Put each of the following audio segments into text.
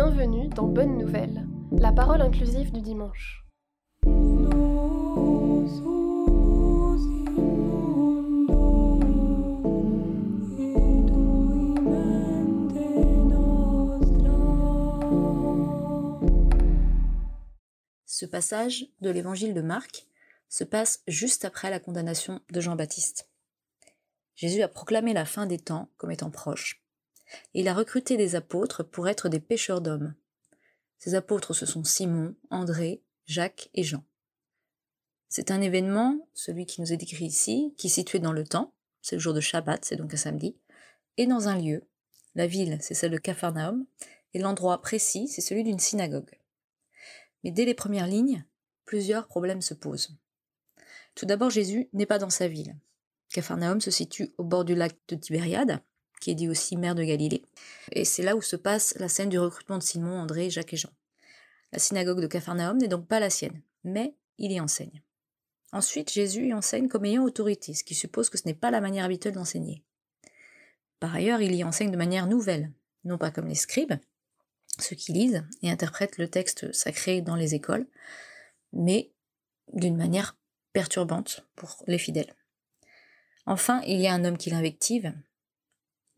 Bienvenue dans Bonne Nouvelle, la parole inclusive du dimanche. Ce passage de l'évangile de Marc se passe juste après la condamnation de Jean-Baptiste. Jésus a proclamé la fin des temps comme étant proche. Il a recruté des apôtres pour être des pêcheurs d'hommes. Ces apôtres, ce sont Simon, André, Jacques et Jean. C'est un événement, celui qui nous est décrit ici, qui est situé dans le temps, c'est le jour de Shabbat, c'est donc un samedi, et dans un lieu. La ville, c'est celle de Capharnaüm, et l'endroit précis, c'est celui d'une synagogue. Mais dès les premières lignes, plusieurs problèmes se posent. Tout d'abord, Jésus n'est pas dans sa ville. Capharnaüm se situe au bord du lac de Tibériade, qui est dit aussi mer de Galilée. Et c'est là où se passe la scène du recrutement de Simon, André, Jacques et Jean. La synagogue de Capharnaüm n'est donc pas la sienne, mais il y enseigne. Ensuite, Jésus y enseigne comme ayant autorité, ce qui suppose que ce n'est pas la manière habituelle d'enseigner. Par ailleurs, il y enseigne de manière nouvelle, non pas comme les scribes, ceux qui lisent et interprètent le texte sacré dans les écoles, mais d'une manière perturbante pour les fidèles. Enfin, il y a un homme qui l'invective,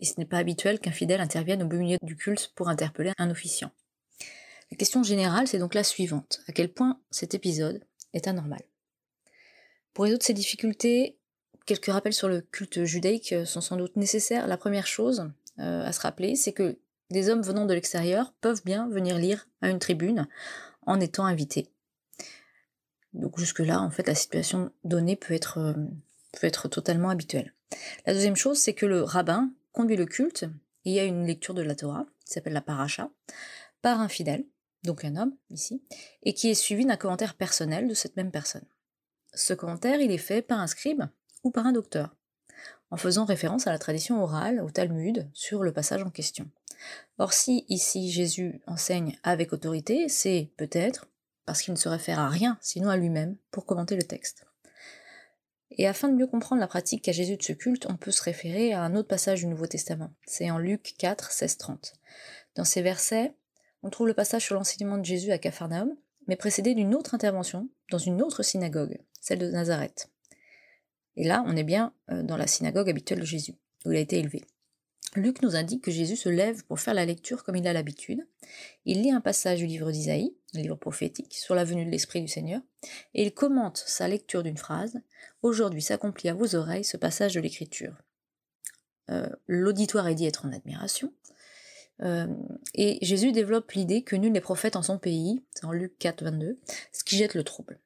et ce n'est pas habituel qu'un fidèle intervienne au beau milieu du culte pour interpeller un officiant. La question générale, c'est donc la suivante. À quel point cet épisode est anormal? Pour résoudre ces difficultés, quelques rappels sur le culte judaïque sont sans doute nécessaires. La première chose euh, à se rappeler, c'est que des hommes venant de l'extérieur peuvent bien venir lire à une tribune en étant invités. Donc jusque-là, en fait, la situation donnée peut être, euh, peut être totalement habituelle. La deuxième chose, c'est que le rabbin conduit le culte, il y a une lecture de la Torah, qui s'appelle la paracha, par un fidèle, donc un homme ici, et qui est suivi d'un commentaire personnel de cette même personne. Ce commentaire, il est fait par un scribe ou par un docteur, en faisant référence à la tradition orale, au Talmud, sur le passage en question. Or si ici Jésus enseigne avec autorité, c'est peut-être parce qu'il ne se réfère à rien, sinon à lui-même, pour commenter le texte. Et afin de mieux comprendre la pratique qu'a Jésus de ce culte, on peut se référer à un autre passage du Nouveau Testament. C'est en Luc 4, 16, 30. Dans ces versets, on trouve le passage sur l'enseignement de Jésus à Capharnaüm, mais précédé d'une autre intervention dans une autre synagogue, celle de Nazareth. Et là, on est bien euh, dans la synagogue habituelle de Jésus, où il a été élevé. Luc nous indique que Jésus se lève pour faire la lecture comme il a l'habitude. Il lit un passage du livre d'Isaïe, le livre prophétique, sur la venue de l'Esprit du Seigneur, et il commente sa lecture d'une phrase Aujourd'hui s'accomplit à vos oreilles ce passage de l'Écriture. Euh, l'auditoire est dit être en admiration, euh, et Jésus développe l'idée que nul n'est prophète en son pays, c'est en Luc 4, 22, ce qui jette le trouble.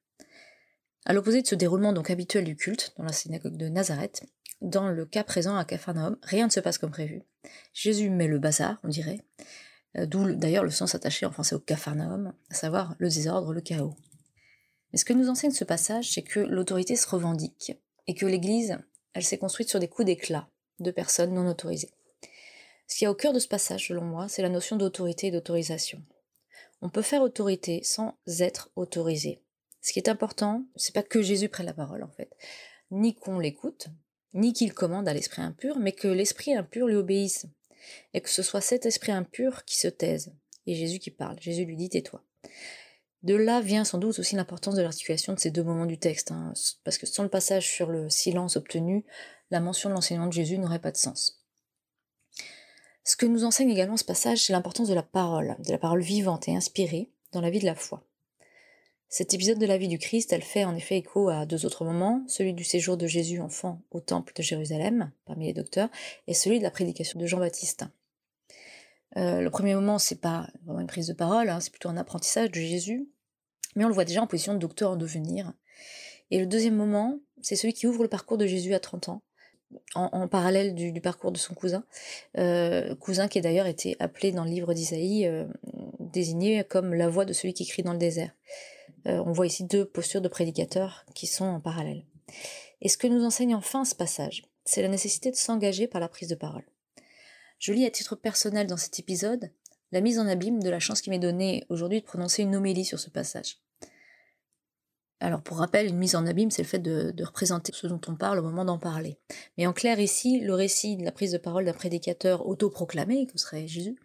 À l'opposé de ce déroulement donc habituel du culte dans la synagogue de Nazareth, dans le cas présent à Capharnaüm, rien ne se passe comme prévu. Jésus met le bazar, on dirait, euh, d'où d'ailleurs le sens attaché en français au Capharnaüm, à savoir le désordre, le chaos. Mais ce que nous enseigne ce passage, c'est que l'autorité se revendique, et que l'Église, elle s'est construite sur des coups d'éclat de personnes non autorisées. Ce qui est au cœur de ce passage, selon moi, c'est la notion d'autorité et d'autorisation. On peut faire autorité sans être autorisé. Ce qui est important, c'est pas que Jésus prenne la parole, en fait, ni qu'on l'écoute, ni qu'il commande à l'esprit impur, mais que l'esprit impur lui obéisse, et que ce soit cet esprit impur qui se taise, et Jésus qui parle. Jésus lui dit tais-toi. De là vient sans doute aussi l'importance de l'articulation de ces deux moments du texte, hein, parce que sans le passage sur le silence obtenu, la mention de l'enseignement de Jésus n'aurait pas de sens. Ce que nous enseigne également ce passage, c'est l'importance de la parole, de la parole vivante et inspirée dans la vie de la foi. Cet épisode de la vie du Christ, elle fait en effet écho à deux autres moments, celui du séjour de Jésus enfant au temple de Jérusalem, parmi les docteurs, et celui de la prédication de Jean-Baptiste. Euh, le premier moment, c'est pas vraiment une prise de parole, hein, c'est plutôt un apprentissage de Jésus, mais on le voit déjà en position de docteur en devenir. Et le deuxième moment, c'est celui qui ouvre le parcours de Jésus à 30 ans, en, parallèle du, parcours de son cousin, euh, cousin qui a d'ailleurs été appelé dans le livre d'Isaïe, euh, désigné comme la voix de celui qui crie dans le désert. Euh, on voit ici deux postures de prédicateurs qui sont en parallèle. Et ce que nous enseigne enfin ce passage, c'est la nécessité de s'engager par la prise de parole. Je lis à titre personnel dans cet épisode la mise en abîme de la chance qui m'est donnée aujourd'hui de prononcer une homélie sur ce passage. Alors pour rappel, une mise en abîme, c'est le fait de, représenter ce dont on parle au moment d'en parler. Mais en clair, ici, le récit de la prise de parole d'un prédicateur autoproclamé, que serait Jésus,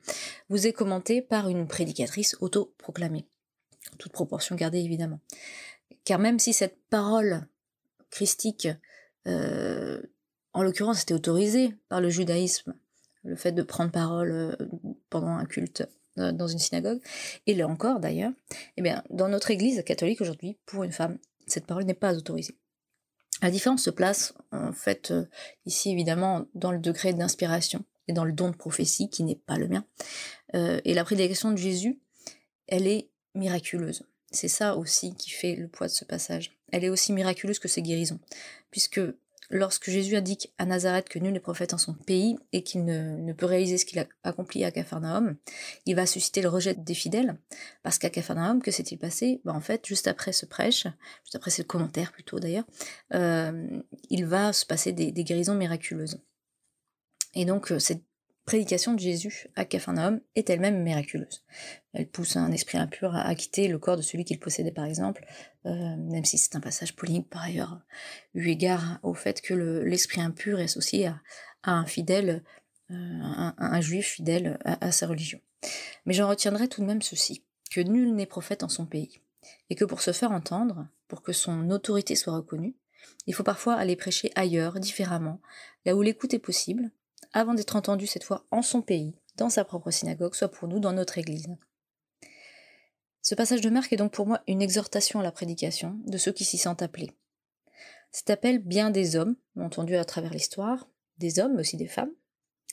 vous est commenté par une prédicatrice autoproclamée. Toute proportion gardée, évidemment. Car même si cette parole christique, euh, en l'occurrence, était autorisée par le judaïsme, le fait de prendre parole euh, pendant un culte euh, dans une synagogue, et là encore d'ailleurs, eh bien, dans notre église catholique aujourd'hui, pour une femme, cette parole n'est pas autorisée. La différence se place en fait ici évidemment dans le degré d'inspiration et dans le don de prophétie qui n'est pas le mien. Et la prédication de Jésus, elle est miraculeuse. C'est ça aussi qui fait le poids de ce passage. Elle est aussi miraculeuse que ses guérisons, puisque lorsque Jésus indique à Nazareth que nul n'est prophète en son pays et qu'il ne, peut réaliser ce qu'il a accompli à Capharnaüm, il va susciter le rejet des fidèles, parce qu'à Capharnaüm, que s'est-il passé? Ben, En fait, juste après ce prêche, juste après ce commentaire plutôt d'ailleurs, euh, il va se passer des, des guérisons miraculeuses. Et donc, euh, cette prédication de Jésus à Capharnaüm est elle-même miraculeuse. Elle pousse un esprit impur à, quitter le corps de celui qu'il possédait, par exemple, euh, même si c'est un passage polémique par ailleurs, eu égard au fait que l'esprit impur est associé à, un fidèle, euh, un, juif fidèle à, sa religion. Mais j'en retiendrai tout de même ceci, que nul n'est prophète en son pays, et que pour se faire entendre, pour que son autorité soit reconnue, il faut parfois aller prêcher ailleurs, différemment, là où l'écoute est possible, avant d'être entendu cette fois en son pays, dans sa propre synagogue, soit pour nous dans notre Église. Ce passage de Marc est donc pour moi une exhortation à la prédication de ceux qui s'y sentent appelés. Cet appel, bien des hommes, entendu à travers l'histoire, des hommes, mais aussi des femmes,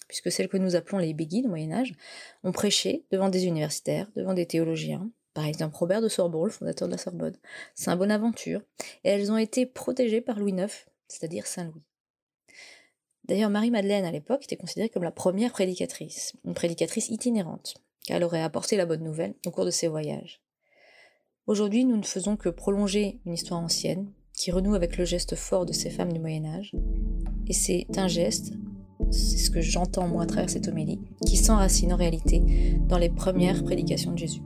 puisque celles que nous appelons les béguines au Moyen Âge, ont prêché devant des universitaires, devant des théologiens, par exemple Robert de Sorbonne, le fondateur de la Sorbonne, Saint Bonaventure, et elles ont été protégées par Louis IX, c'est-à-dire Saint Louis. D'ailleurs, Marie-Madeleine, à l'époque, était considérée comme la première prédicatrice, une prédicatrice itinérante, car elle aurait apporté la bonne nouvelle au cours de ses voyages. Aujourd'hui, nous ne faisons que prolonger une histoire ancienne, qui renoue avec le geste fort de ces femmes du Moyen Âge, et c'est un geste, c'est ce que j'entends moi à travers cette homélie, qui s'enracine en réalité dans les premières prédications de Jésus.